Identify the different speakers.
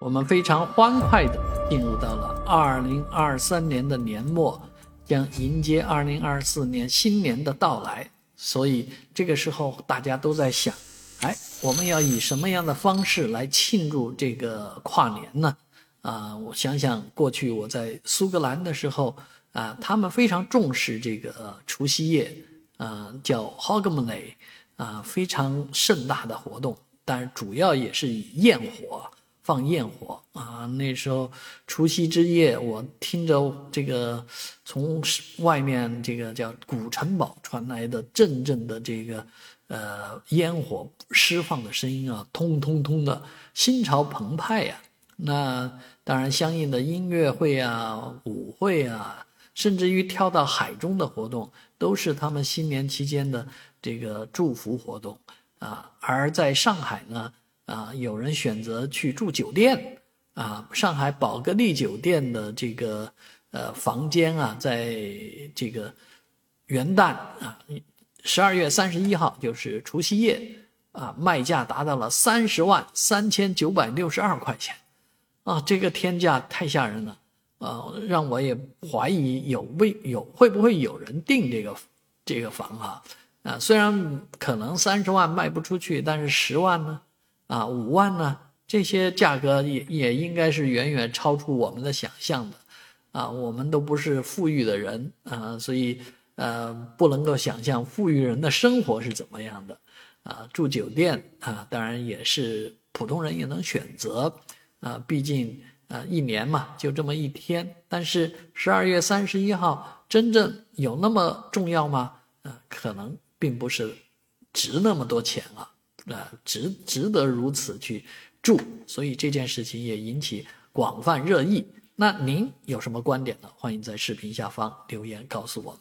Speaker 1: 我们非常欢快地进入到了二零二三年的年末，将迎接二零二四年新年的到来。所以这个时候大家都在想，哎，我们要以什么样的方式来庆祝这个跨年呢？啊，我想想，过去我在苏格兰的时候，啊，他们非常重视这个除夕夜，啊，叫 Hogmanay，啊，非常盛大的活动，但主要也是以焰火。放焰火啊！那时候除夕之夜，我听着这个从外面这个叫古城堡传来的阵阵的这个呃烟火释放的声音啊，通通通的，心潮澎湃呀。那当然，相应的音乐会啊、舞会啊，甚至于跳到海中的活动，都是他们新年期间的这个祝福活动啊。而在上海呢。啊，有人选择去住酒店啊，上海宝格丽酒店的这个呃房间啊，在这个元旦啊，十二月三十一号就是除夕夜啊，卖价达到了三十万三千九百六十二块钱啊，这个天价太吓人了啊，让我也怀疑有未有会不会有人订这个这个房啊啊，虽然可能三十万卖不出去，但是十万呢？啊，五万呢？这些价格也也应该是远远超出我们的想象的，啊，我们都不是富裕的人啊，所以呃，不能够想象富裕人的生活是怎么样的，啊，住酒店啊，当然也是普通人也能选择，啊，毕竟啊，一年嘛，就这么一天，但是十二月三十一号真正有那么重要吗？啊，可能并不是值那么多钱啊。啊，值值得如此去住，所以这件事情也引起广泛热议。那您有什么观点呢？欢迎在视频下方留言告诉我们。